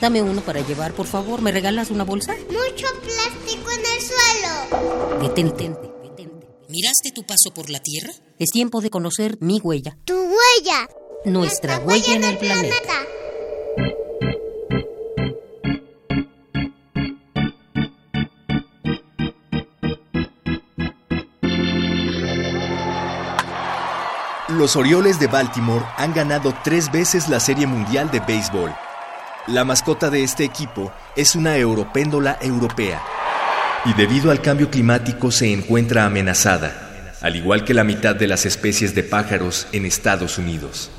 Dame uno para llevar, por favor. ¿Me regalas una bolsa? Mucho plástico en el suelo. Detente. ¿Miraste tu paso por la Tierra? Es tiempo de conocer mi huella. Tu huella. Nuestra, huella, en el planeta. Los Orioles de Baltimore han ganado tres veces la Serie Mundial de Béisbol. La mascota de este equipo es una européndola europea y debido al cambio climático se encuentra amenazada, al igual que la mitad de las especies de pájaros en Estados Unidos.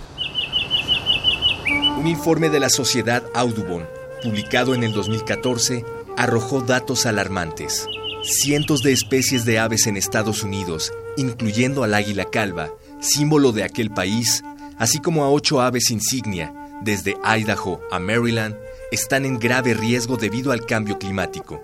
Un informe de la sociedad Audubon, publicado en el 2014, arrojó datos alarmantes. Cientos de especies de aves en Estados Unidos, incluyendo al águila calva, símbolo de aquel país, así como a ocho aves insignia, desde Idaho a Maryland, están en grave riesgo debido al cambio climático.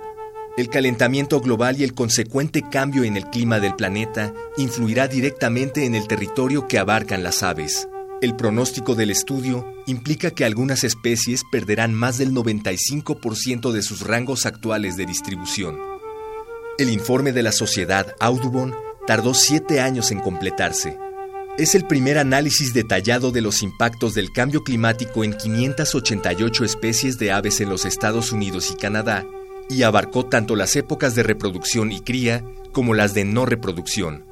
El calentamiento global y el consecuente cambio en el clima del planeta influirá directamente en el territorio que abarcan las aves. El pronóstico del estudio implica que algunas especies perderán más del 95% de sus rangos actuales de distribución. El informe de la sociedad Audubon tardó siete años en completarse. Es el primer análisis detallado de los impactos del cambio climático en 588 especies de aves en los Estados Unidos y Canadá y abarcó tanto las épocas de reproducción y cría como las de no reproducción.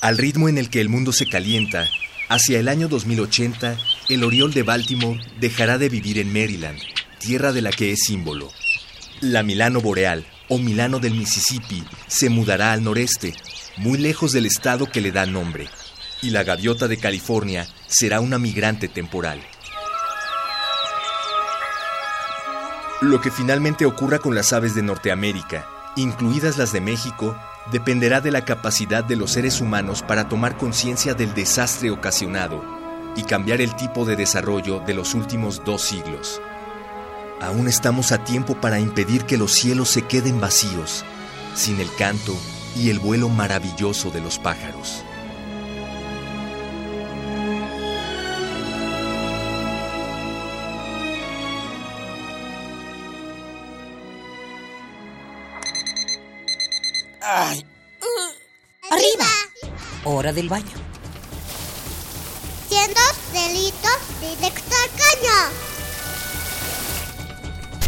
Al ritmo en el que el mundo se calienta, hacia el año 2080, el oriol de Baltimore dejará de vivir en Maryland, tierra de la que es símbolo. La Milano Boreal, o Milano del Mississippi, se mudará al noreste, muy lejos del estado que le da nombre, y la gaviota de California será una migrante temporal. Lo que finalmente ocurra con las aves de Norteamérica, incluidas las de México, dependerá de la capacidad de los seres humanos para tomar conciencia del desastre ocasionado y cambiar el tipo de desarrollo de los últimos dos siglos. Aún estamos a tiempo para impedir que los cielos se queden vacíos, sin el canto y el vuelo maravilloso de los pájaros. Ay. Arriba. Hora del baño. Siendo delitos directo al caño.